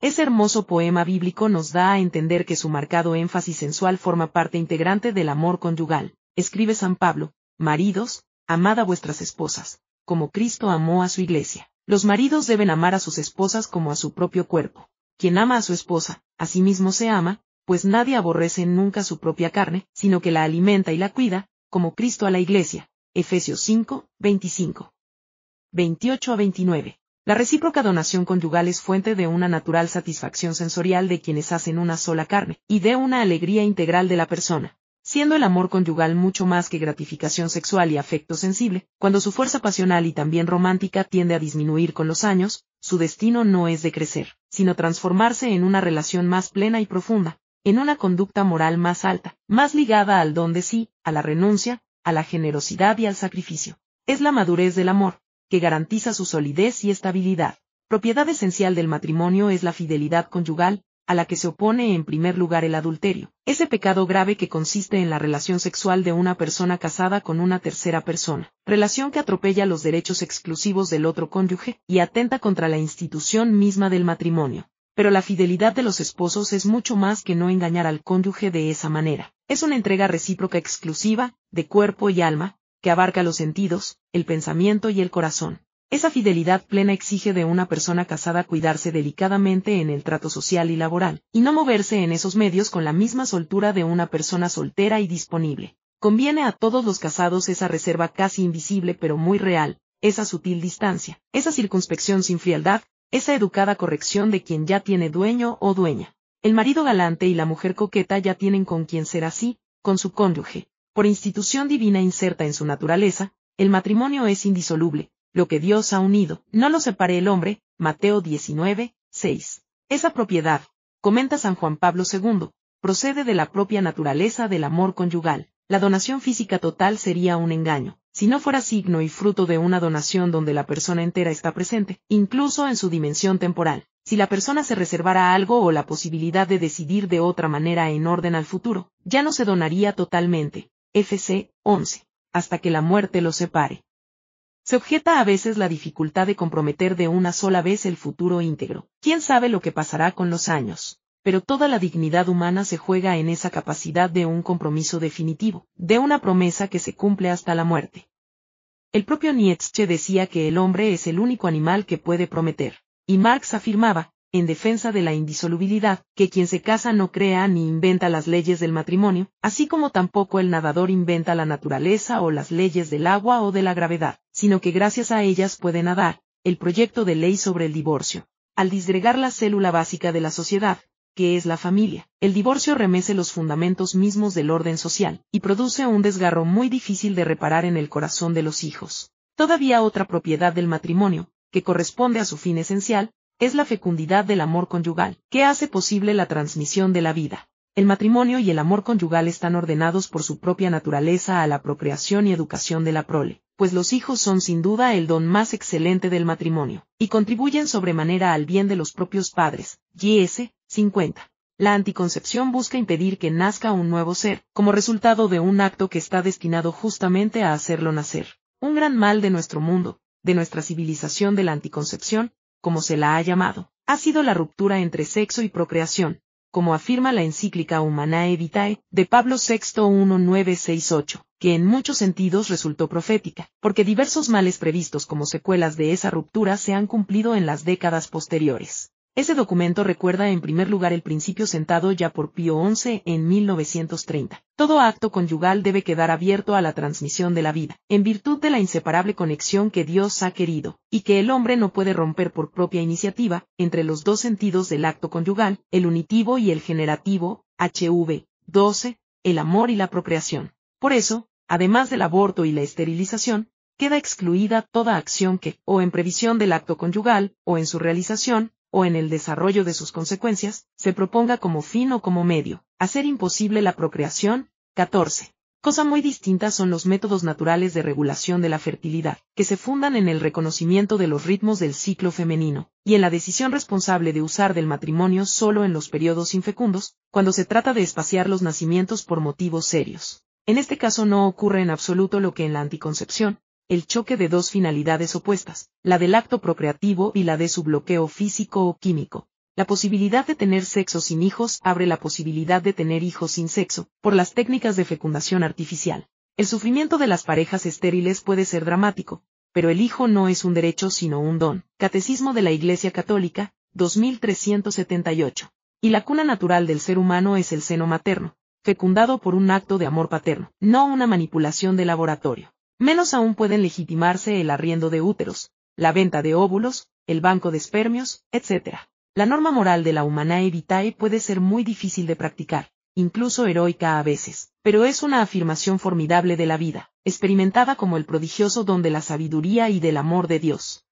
Ese hermoso poema bíblico nos da a entender que su marcado énfasis sensual forma parte integrante del amor conyugal. Escribe San Pablo, maridos, amad a vuestras esposas, como Cristo amó a su iglesia. Los maridos deben amar a sus esposas como a su propio cuerpo. Quien ama a su esposa, a sí mismo se ama, pues nadie aborrece nunca su propia carne, sino que la alimenta y la cuida, como Cristo a la iglesia. Efesios 5, 25. 28 a 29. La recíproca donación conyugal es fuente de una natural satisfacción sensorial de quienes hacen una sola carne, y de una alegría integral de la persona. Siendo el amor conyugal mucho más que gratificación sexual y afecto sensible, cuando su fuerza pasional y también romántica tiende a disminuir con los años, su destino no es de crecer, sino transformarse en una relación más plena y profunda, en una conducta moral más alta, más ligada al don de sí, a la renuncia, a la generosidad y al sacrificio. Es la madurez del amor, que garantiza su solidez y estabilidad. Propiedad esencial del matrimonio es la fidelidad conyugal, a la que se opone en primer lugar el adulterio, ese pecado grave que consiste en la relación sexual de una persona casada con una tercera persona, relación que atropella los derechos exclusivos del otro cónyuge y atenta contra la institución misma del matrimonio. Pero la fidelidad de los esposos es mucho más que no engañar al cónyuge de esa manera. Es una entrega recíproca exclusiva, de cuerpo y alma, que abarca los sentidos, el pensamiento y el corazón. Esa fidelidad plena exige de una persona casada cuidarse delicadamente en el trato social y laboral, y no moverse en esos medios con la misma soltura de una persona soltera y disponible. Conviene a todos los casados esa reserva casi invisible pero muy real, esa sutil distancia, esa circunspección sin frialdad, esa educada corrección de quien ya tiene dueño o dueña. El marido galante y la mujer coqueta ya tienen con quien ser así, con su cónyuge. Por institución divina inserta en su naturaleza, el matrimonio es indisoluble, lo que Dios ha unido, no lo separe el hombre, Mateo 19, 6. Esa propiedad, comenta San Juan Pablo II, procede de la propia naturaleza del amor conyugal. La donación física total sería un engaño, si no fuera signo y fruto de una donación donde la persona entera está presente, incluso en su dimensión temporal. Si la persona se reservara algo o la posibilidad de decidir de otra manera en orden al futuro, ya no se donaría totalmente. FC 11. Hasta que la muerte lo separe. Se objeta a veces la dificultad de comprometer de una sola vez el futuro íntegro. ¿Quién sabe lo que pasará con los años? Pero toda la dignidad humana se juega en esa capacidad de un compromiso definitivo, de una promesa que se cumple hasta la muerte. El propio Nietzsche decía que el hombre es el único animal que puede prometer, y Marx afirmaba, en defensa de la indisolubilidad, que quien se casa no crea ni inventa las leyes del matrimonio, así como tampoco el nadador inventa la naturaleza o las leyes del agua o de la gravedad, sino que gracias a ellas puede nadar, el proyecto de ley sobre el divorcio. Al disgregar la célula básica de la sociedad, que es la familia, el divorcio remece los fundamentos mismos del orden social, y produce un desgarro muy difícil de reparar en el corazón de los hijos. Todavía otra propiedad del matrimonio, que corresponde a su fin esencial, es la fecundidad del amor conyugal, que hace posible la transmisión de la vida. El matrimonio y el amor conyugal están ordenados por su propia naturaleza a la procreación y educación de la prole, pues los hijos son sin duda el don más excelente del matrimonio, y contribuyen sobremanera al bien de los propios padres. GS 50. La anticoncepción busca impedir que nazca un nuevo ser, como resultado de un acto que está destinado justamente a hacerlo nacer. Un gran mal de nuestro mundo, de nuestra civilización de la anticoncepción, como se la ha llamado, ha sido la ruptura entre sexo y procreación, como afirma la encíclica Humanae Vitae, de Pablo VI 1968, que en muchos sentidos resultó profética, porque diversos males previstos como secuelas de esa ruptura se han cumplido en las décadas posteriores. Ese documento recuerda en primer lugar el principio sentado ya por Pío XI en 1930. Todo acto conyugal debe quedar abierto a la transmisión de la vida, en virtud de la inseparable conexión que Dios ha querido, y que el hombre no puede romper por propia iniciativa, entre los dos sentidos del acto conyugal, el unitivo y el generativo, HV 12, el amor y la procreación. Por eso, además del aborto y la esterilización, queda excluida toda acción que, o en previsión del acto conyugal, o en su realización, o en el desarrollo de sus consecuencias, se proponga como fin o como medio, hacer imposible la procreación. 14. Cosa muy distinta son los métodos naturales de regulación de la fertilidad, que se fundan en el reconocimiento de los ritmos del ciclo femenino, y en la decisión responsable de usar del matrimonio solo en los periodos infecundos, cuando se trata de espaciar los nacimientos por motivos serios. En este caso no ocurre en absoluto lo que en la anticoncepción, el choque de dos finalidades opuestas, la del acto procreativo y la de su bloqueo físico o químico. La posibilidad de tener sexo sin hijos abre la posibilidad de tener hijos sin sexo, por las técnicas de fecundación artificial. El sufrimiento de las parejas estériles puede ser dramático, pero el hijo no es un derecho sino un don. Catecismo de la Iglesia Católica, 2378. Y la cuna natural del ser humano es el seno materno, fecundado por un acto de amor paterno, no una manipulación de laboratorio. Menos aún pueden legitimarse el arriendo de úteros, la venta de óvulos, el banco de espermios, etc. La norma moral de la humanae vitae puede ser muy difícil de practicar, incluso heroica a veces. pero es una afirmación formidable de la vida, experimentada como el prodigioso don de la sabiduría y del amor de Dios.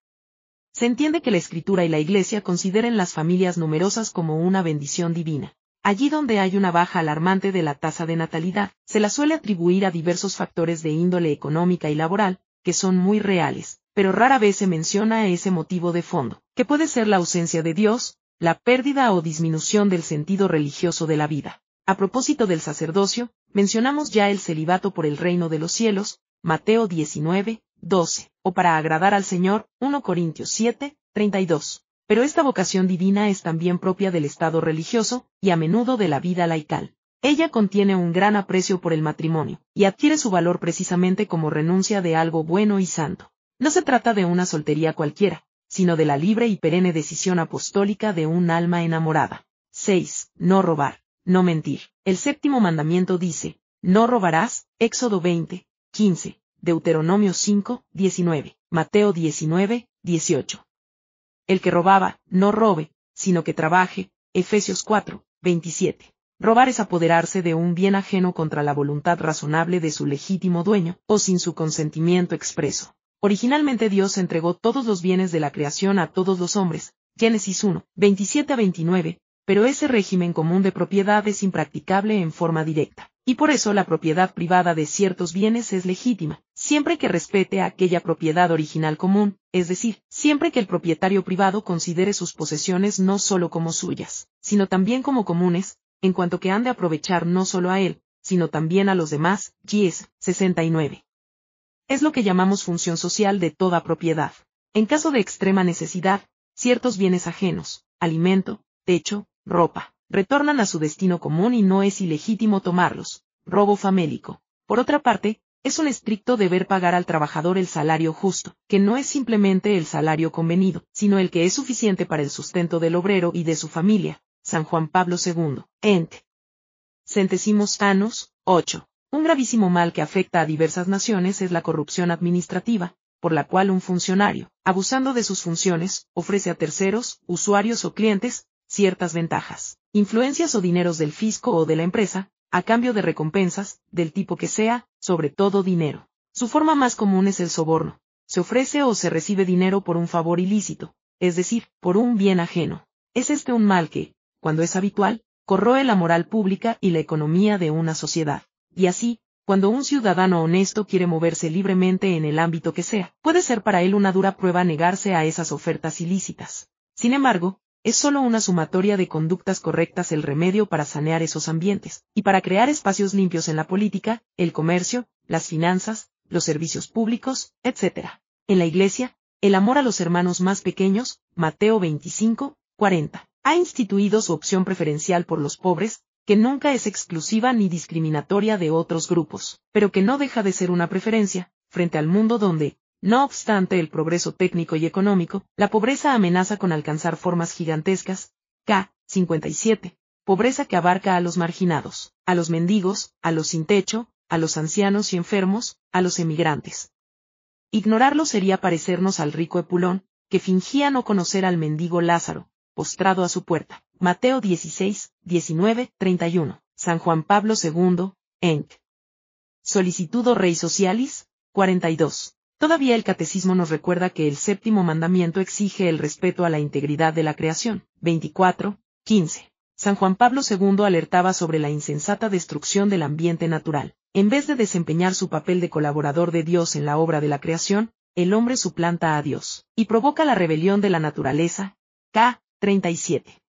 Se entiende que la Escritura y la Iglesia consideren las familias numerosas como una bendición divina. Allí donde hay una baja alarmante de la tasa de natalidad, se la suele atribuir a diversos factores de índole económica y laboral, que son muy reales, pero rara vez se menciona ese motivo de fondo, que puede ser la ausencia de Dios, la pérdida o disminución del sentido religioso de la vida. A propósito del sacerdocio, mencionamos ya el celibato por el reino de los cielos, Mateo 19, 12, o para agradar al Señor, 1 Corintios 7, 32. Pero esta vocación divina es también propia del estado religioso, y a menudo de la vida laical. Ella contiene un gran aprecio por el matrimonio, y adquiere su valor precisamente como renuncia de algo bueno y santo. No se trata de una soltería cualquiera, sino de la libre y perenne decisión apostólica de un alma enamorada. 6. No robar, no mentir. El séptimo mandamiento dice, no robarás, Éxodo 20, 15, Deuteronomio 5, 19, Mateo 19, 18. El que robaba, no robe, sino que trabaje, Efesios 4, 27. Robar es apoderarse de un bien ajeno contra la voluntad razonable de su legítimo dueño, o sin su consentimiento expreso. Originalmente Dios entregó todos los bienes de la creación a todos los hombres, Génesis 1, 27 a 29, pero ese régimen común de propiedad es impracticable en forma directa, y por eso la propiedad privada de ciertos bienes es legítima, siempre que respete aquella propiedad original común, es decir, siempre que el propietario privado considere sus posesiones no solo como suyas, sino también como comunes, en cuanto que han de aprovechar no solo a él, sino también a los demás, Gies, 69 es lo que llamamos función social de toda propiedad. En caso de extrema necesidad, ciertos bienes ajenos, alimento, techo, ropa, retornan a su destino común y no es ilegítimo tomarlos. Robo famélico. Por otra parte, es un estricto deber pagar al trabajador el salario justo, que no es simplemente el salario convenido, sino el que es suficiente para el sustento del obrero y de su familia. San Juan Pablo II. Ent. Centésimos anos, 8. Un gravísimo mal que afecta a diversas naciones es la corrupción administrativa, por la cual un funcionario, abusando de sus funciones, ofrece a terceros, usuarios o clientes, ciertas ventajas, influencias o dineros del fisco o de la empresa, a cambio de recompensas, del tipo que sea, sobre todo dinero. Su forma más común es el soborno. Se ofrece o se recibe dinero por un favor ilícito, es decir, por un bien ajeno. Es este un mal que, cuando es habitual, corroe la moral pública y la economía de una sociedad. Y así, cuando un ciudadano honesto quiere moverse libremente en el ámbito que sea, puede ser para él una dura prueba negarse a esas ofertas ilícitas. Sin embargo, es solo una sumatoria de conductas correctas el remedio para sanear esos ambientes, y para crear espacios limpios en la política, el comercio, las finanzas, los servicios públicos, etc. En la Iglesia, el amor a los hermanos más pequeños, Mateo 25, 40, ha instituido su opción preferencial por los pobres, que nunca es exclusiva ni discriminatoria de otros grupos, pero que no deja de ser una preferencia, frente al mundo donde, no obstante el progreso técnico y económico, la pobreza amenaza con alcanzar formas gigantescas, K. 57, pobreza que abarca a los marginados, a los mendigos, a los sin techo, a los ancianos y enfermos, a los emigrantes. Ignorarlo sería parecernos al rico Epulón, que fingía no conocer al mendigo Lázaro, postrado a su puerta. Mateo 16, 19, 31. San Juan Pablo II, Enc. Solicitudo Rey Socialis, 42. Todavía el catecismo nos recuerda que el séptimo mandamiento exige el respeto a la integridad de la creación. 24, 15. San Juan Pablo II alertaba sobre la insensata destrucción del ambiente natural. En vez de desempeñar su papel de colaborador de Dios en la obra de la creación, el hombre suplanta a Dios, y provoca la rebelión de la naturaleza. K. 37.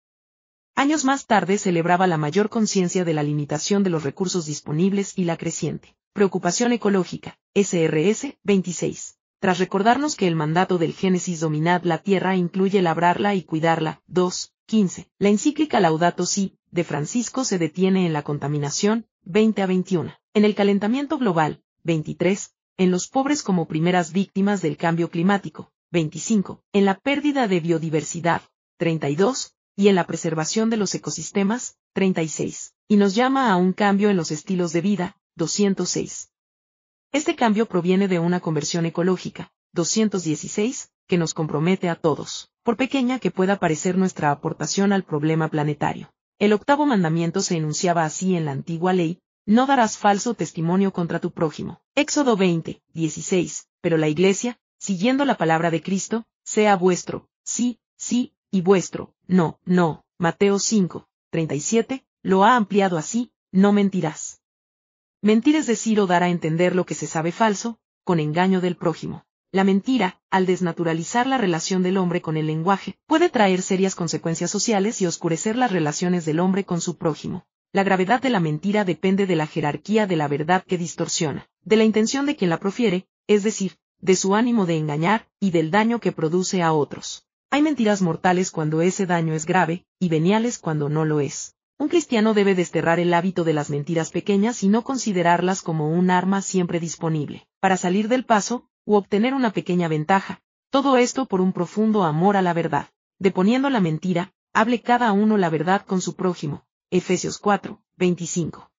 Años más tarde celebraba la mayor conciencia de la limitación de los recursos disponibles y la creciente preocupación ecológica, SRS 26. Tras recordarnos que el mandato del Génesis dominad la tierra incluye labrarla y cuidarla, 2, 15. La encíclica Laudato Si, de Francisco se detiene en la contaminación, 20 a 21. En el calentamiento global, 23. En los pobres como primeras víctimas del cambio climático, 25. En la pérdida de biodiversidad, 32, y en la preservación de los ecosistemas, 36, y nos llama a un cambio en los estilos de vida, 206. Este cambio proviene de una conversión ecológica, 216, que nos compromete a todos, por pequeña que pueda parecer nuestra aportación al problema planetario. El octavo mandamiento se enunciaba así en la antigua ley, no darás falso testimonio contra tu prójimo. Éxodo 20, 16. Pero la iglesia, siguiendo la palabra de Cristo, sea vuestro, sí, sí, y vuestro, no, no. Mateo 5, 37, lo ha ampliado así, no mentirás. Mentir es decir o dar a entender lo que se sabe falso, con engaño del prójimo. La mentira, al desnaturalizar la relación del hombre con el lenguaje, puede traer serias consecuencias sociales y oscurecer las relaciones del hombre con su prójimo. La gravedad de la mentira depende de la jerarquía de la verdad que distorsiona, de la intención de quien la profiere, es decir, de su ánimo de engañar, y del daño que produce a otros. Hay mentiras mortales cuando ese daño es grave, y veniales cuando no lo es. Un cristiano debe desterrar el hábito de las mentiras pequeñas y no considerarlas como un arma siempre disponible, para salir del paso, u obtener una pequeña ventaja, todo esto por un profundo amor a la verdad. Deponiendo la mentira, hable cada uno la verdad con su prójimo, Efesios 4, 25.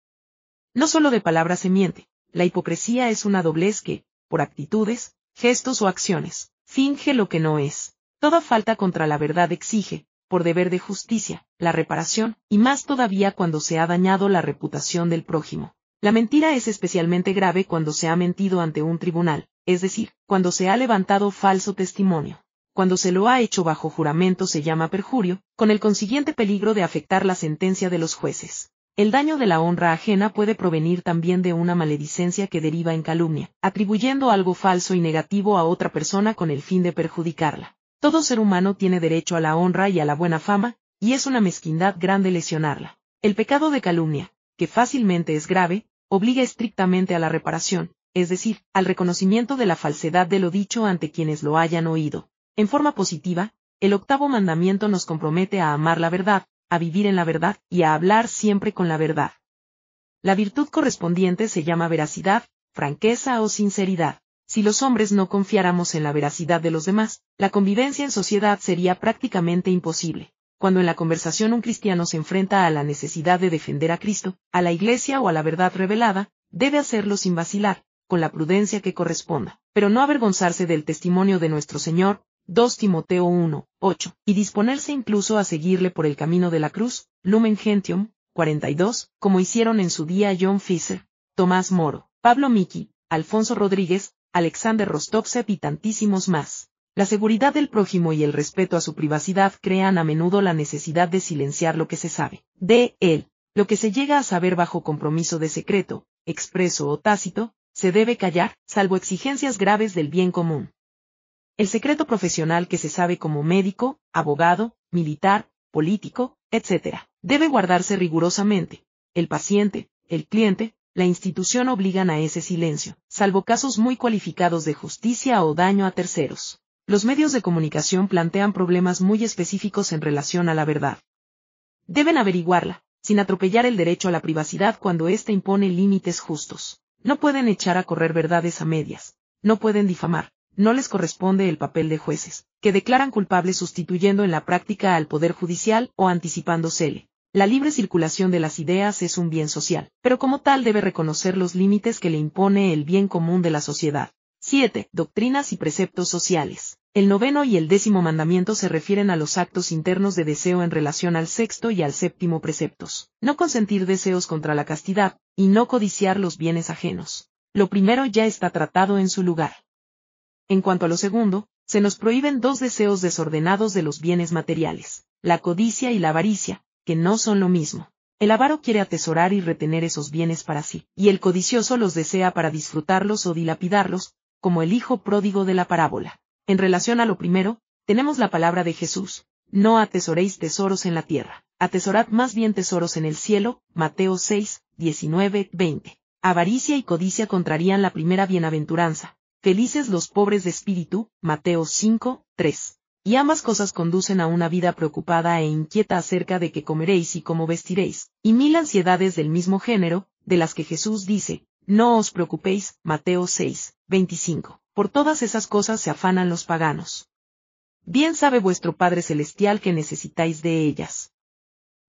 No solo de palabras se miente, la hipocresía es una doblez que, por actitudes, gestos o acciones, finge lo que no es. Toda falta contra la verdad exige, por deber de justicia, la reparación, y más todavía cuando se ha dañado la reputación del prójimo. La mentira es especialmente grave cuando se ha mentido ante un tribunal, es decir, cuando se ha levantado falso testimonio cuando se lo ha hecho bajo juramento se llama perjurio, con el consiguiente peligro de afectar la sentencia de los jueces. El daño de la honra ajena puede provenir también de una maledicencia que deriva en calumnia, atribuyendo algo falso y negativo a otra persona con el fin de perjudicarla. Todo ser humano tiene derecho a la honra y a la buena fama, y es una mezquindad grande lesionarla. El pecado de calumnia, que fácilmente es grave, obliga estrictamente a la reparación, es decir, al reconocimiento de la falsedad de lo dicho ante quienes lo hayan oído. En forma positiva, el octavo mandamiento nos compromete a amar la verdad, a vivir en la verdad y a hablar siempre con la verdad. La virtud correspondiente se llama veracidad, franqueza o sinceridad. Si los hombres no confiáramos en la veracidad de los demás, la convivencia en sociedad sería prácticamente imposible. Cuando en la conversación un cristiano se enfrenta a la necesidad de defender a Cristo, a la Iglesia o a la verdad revelada, debe hacerlo sin vacilar, con la prudencia que corresponda, pero no avergonzarse del testimonio de nuestro Señor, 2 Timoteo 1, 8, y disponerse incluso a seguirle por el camino de la cruz, Lumen Gentium, 42, como hicieron en su día John Fisher, Tomás Moro, Pablo Miki, Alfonso Rodríguez, Alexander Rostovsev y tantísimos más. La seguridad del prójimo y el respeto a su privacidad crean a menudo la necesidad de silenciar lo que se sabe de él. Lo que se llega a saber bajo compromiso de secreto, expreso o tácito, se debe callar, salvo exigencias graves del bien común. El secreto profesional que se sabe como médico, abogado, militar, político, etc., debe guardarse rigurosamente. El paciente, el cliente, la institución obligan a ese silencio, salvo casos muy cualificados de justicia o daño a terceros. Los medios de comunicación plantean problemas muy específicos en relación a la verdad. Deben averiguarla, sin atropellar el derecho a la privacidad cuando éste impone límites justos. No pueden echar a correr verdades a medias. No pueden difamar no les corresponde el papel de jueces, que declaran culpables sustituyendo en la práctica al Poder Judicial o anticipándosele. La libre circulación de las ideas es un bien social, pero como tal debe reconocer los límites que le impone el bien común de la sociedad. 7. Doctrinas y preceptos sociales. El noveno y el décimo mandamiento se refieren a los actos internos de deseo en relación al sexto y al séptimo preceptos. No consentir deseos contra la castidad, y no codiciar los bienes ajenos. Lo primero ya está tratado en su lugar. En cuanto a lo segundo, se nos prohíben dos deseos desordenados de los bienes materiales, la codicia y la avaricia, que no son lo mismo. El avaro quiere atesorar y retener esos bienes para sí, y el codicioso los desea para disfrutarlos o dilapidarlos, como el hijo pródigo de la parábola. En relación a lo primero, tenemos la palabra de Jesús, no atesoréis tesoros en la tierra, atesorad más bien tesoros en el cielo, Mateo 6, 19, 20. Avaricia y codicia contrarían la primera bienaventuranza, Felices los pobres de espíritu, Mateo 5, 3. Y ambas cosas conducen a una vida preocupada e inquieta acerca de qué comeréis y cómo vestiréis, y mil ansiedades del mismo género, de las que Jesús dice, no os preocupéis, Mateo 6, 25. Por todas esas cosas se afanan los paganos. Bien sabe vuestro Padre Celestial que necesitáis de ellas.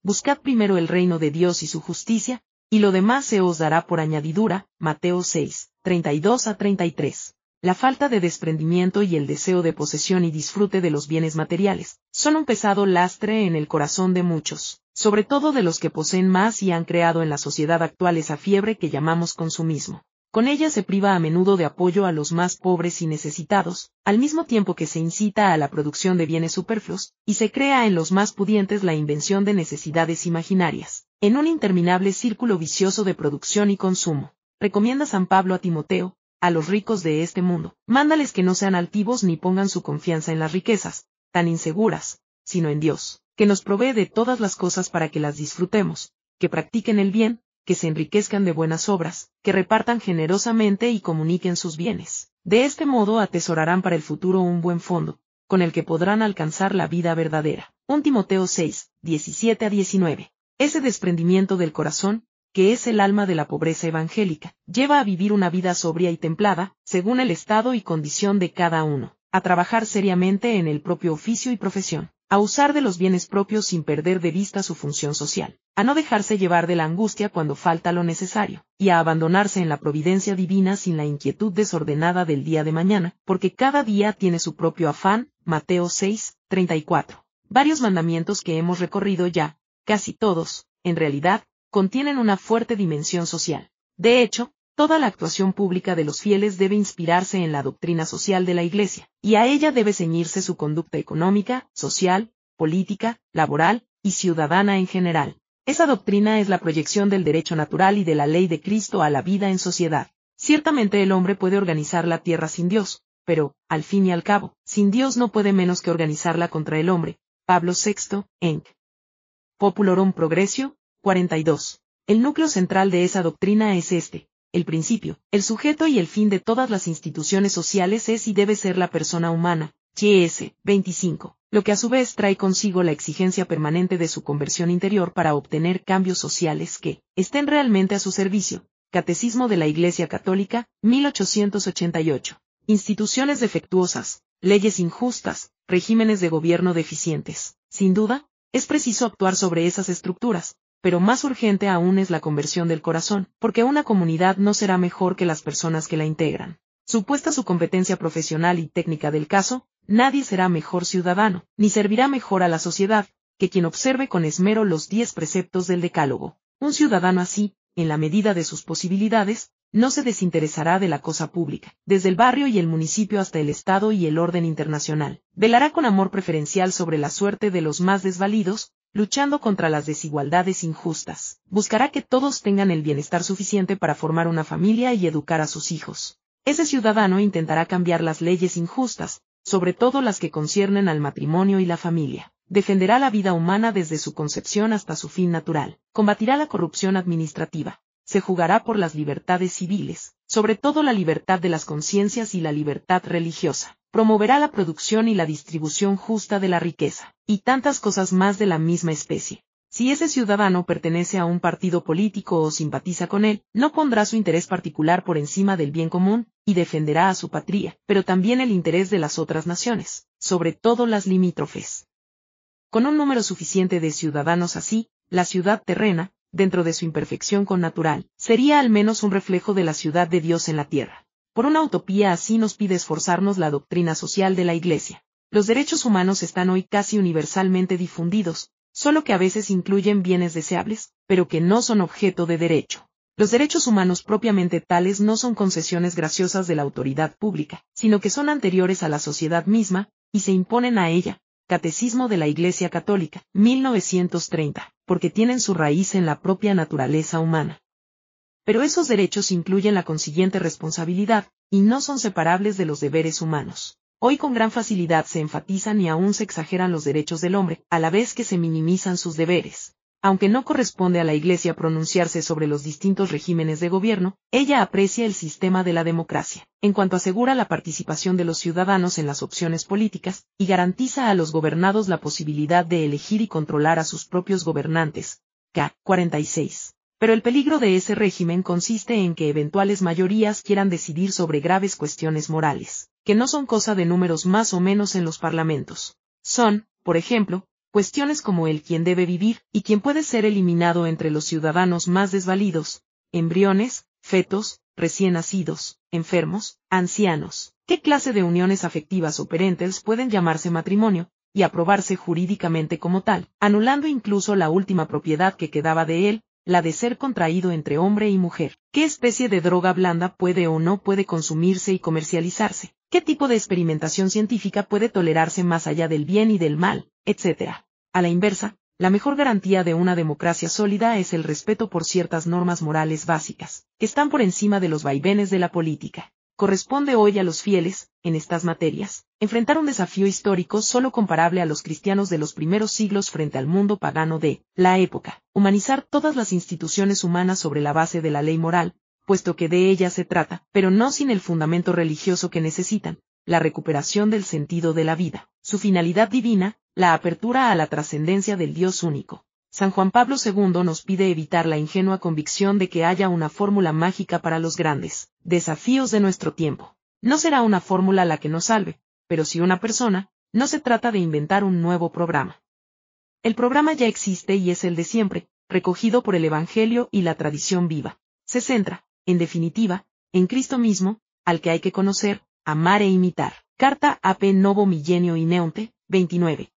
Buscad primero el reino de Dios y su justicia, y lo demás se os dará por añadidura, Mateo 6, 32 a 33. La falta de desprendimiento y el deseo de posesión y disfrute de los bienes materiales son un pesado lastre en el corazón de muchos. sobre todo de los que poseen más y han creado en la sociedad actual esa fiebre que llamamos consumismo. Con ella se priva a menudo de apoyo a los más pobres y necesitados, al mismo tiempo que se incita a la producción de bienes superfluos, y se crea en los más pudientes la invención de necesidades imaginarias, en un interminable círculo vicioso de producción y consumo. Recomienda San Pablo a Timoteo, a los ricos de este mundo, mándales que no sean altivos ni pongan su confianza en las riquezas, tan inseguras, sino en Dios, que nos provee de todas las cosas para que las disfrutemos, que practiquen el bien, que se enriquezcan de buenas obras, que repartan generosamente y comuniquen sus bienes. De este modo atesorarán para el futuro un buen fondo, con el que podrán alcanzar la vida verdadera. 1 Timoteo 6, 17 a 19. Ese desprendimiento del corazón, que es el alma de la pobreza evangélica, lleva a vivir una vida sobria y templada, según el estado y condición de cada uno, a trabajar seriamente en el propio oficio y profesión, a usar de los bienes propios sin perder de vista su función social, a no dejarse llevar de la angustia cuando falta lo necesario, y a abandonarse en la providencia divina sin la inquietud desordenada del día de mañana, porque cada día tiene su propio afán, Mateo 6, 34. Varios mandamientos que hemos recorrido ya, casi todos, en realidad, contienen una fuerte dimensión social. De hecho, Toda la actuación pública de los fieles debe inspirarse en la doctrina social de la Iglesia, y a ella debe ceñirse su conducta económica, social, política, laboral y ciudadana en general. Esa doctrina es la proyección del derecho natural y de la ley de Cristo a la vida en sociedad. Ciertamente el hombre puede organizar la tierra sin Dios, pero, al fin y al cabo, sin Dios no puede menos que organizarla contra el hombre. Pablo VI, Enc. Populorum Progressio, 42. El núcleo central de esa doctrina es este, el principio, el sujeto y el fin de todas las instituciones sociales es y debe ser la persona humana, GS 25, lo que a su vez trae consigo la exigencia permanente de su conversión interior para obtener cambios sociales que estén realmente a su servicio. Catecismo de la Iglesia Católica, 1888. Instituciones defectuosas, leyes injustas, regímenes de gobierno deficientes. Sin duda, es preciso actuar sobre esas estructuras, pero más urgente aún es la conversión del corazón, porque una comunidad no será mejor que las personas que la integran. Supuesta su competencia profesional y técnica del caso, nadie será mejor ciudadano, ni servirá mejor a la sociedad, que quien observe con esmero los diez preceptos del Decálogo. Un ciudadano así, en la medida de sus posibilidades, no se desinteresará de la cosa pública, desde el barrio y el municipio hasta el Estado y el orden internacional. Velará con amor preferencial sobre la suerte de los más desvalidos, luchando contra las desigualdades injustas. Buscará que todos tengan el bienestar suficiente para formar una familia y educar a sus hijos. Ese ciudadano intentará cambiar las leyes injustas, sobre todo las que conciernen al matrimonio y la familia. Defenderá la vida humana desde su concepción hasta su fin natural. Combatirá la corrupción administrativa. Se jugará por las libertades civiles, sobre todo la libertad de las conciencias y la libertad religiosa promoverá la producción y la distribución justa de la riqueza, y tantas cosas más de la misma especie. Si ese ciudadano pertenece a un partido político o simpatiza con él, no pondrá su interés particular por encima del bien común, y defenderá a su patria, pero también el interés de las otras naciones, sobre todo las limítrofes. Con un número suficiente de ciudadanos así, la ciudad terrena, dentro de su imperfección connatural, sería al menos un reflejo de la ciudad de Dios en la tierra. Por una utopía así nos pide esforzarnos la doctrina social de la Iglesia. Los derechos humanos están hoy casi universalmente difundidos, solo que a veces incluyen bienes deseables, pero que no son objeto de derecho. Los derechos humanos propiamente tales no son concesiones graciosas de la autoridad pública, sino que son anteriores a la sociedad misma, y se imponen a ella. Catecismo de la Iglesia Católica, 1930, porque tienen su raíz en la propia naturaleza humana pero esos derechos incluyen la consiguiente responsabilidad, y no son separables de los deberes humanos. Hoy con gran facilidad se enfatizan y aún se exageran los derechos del hombre, a la vez que se minimizan sus deberes. Aunque no corresponde a la Iglesia pronunciarse sobre los distintos regímenes de gobierno, ella aprecia el sistema de la democracia, en cuanto asegura la participación de los ciudadanos en las opciones políticas, y garantiza a los gobernados la posibilidad de elegir y controlar a sus propios gobernantes. K. 46. Pero el peligro de ese régimen consiste en que eventuales mayorías quieran decidir sobre graves cuestiones morales, que no son cosa de números más o menos en los parlamentos. Son, por ejemplo, cuestiones como el quién debe vivir y quién puede ser eliminado entre los ciudadanos más desvalidos, embriones, fetos, recién nacidos, enfermos, ancianos, qué clase de uniones afectivas o perentes pueden llamarse matrimonio, y aprobarse jurídicamente como tal, anulando incluso la última propiedad que quedaba de él, la de ser contraído entre hombre y mujer. ¿Qué especie de droga blanda puede o no puede consumirse y comercializarse? ¿Qué tipo de experimentación científica puede tolerarse más allá del bien y del mal, etcétera? A la inversa, la mejor garantía de una democracia sólida es el respeto por ciertas normas morales básicas, que están por encima de los vaivenes de la política. Corresponde hoy a los fieles, en estas materias, enfrentar un desafío histórico solo comparable a los cristianos de los primeros siglos frente al mundo pagano de la época, humanizar todas las instituciones humanas sobre la base de la ley moral, puesto que de ella se trata, pero no sin el fundamento religioso que necesitan, la recuperación del sentido de la vida, su finalidad divina, la apertura a la trascendencia del Dios único. San Juan Pablo II nos pide evitar la ingenua convicción de que haya una fórmula mágica para los grandes desafíos de nuestro tiempo. No será una fórmula la que nos salve, pero si una persona, no se trata de inventar un nuevo programa. El programa ya existe y es el de siempre, recogido por el Evangelio y la tradición viva. Se centra, en definitiva, en Cristo mismo, al que hay que conocer, amar e imitar. Carta AP Novo Millenio Ineunte, 29.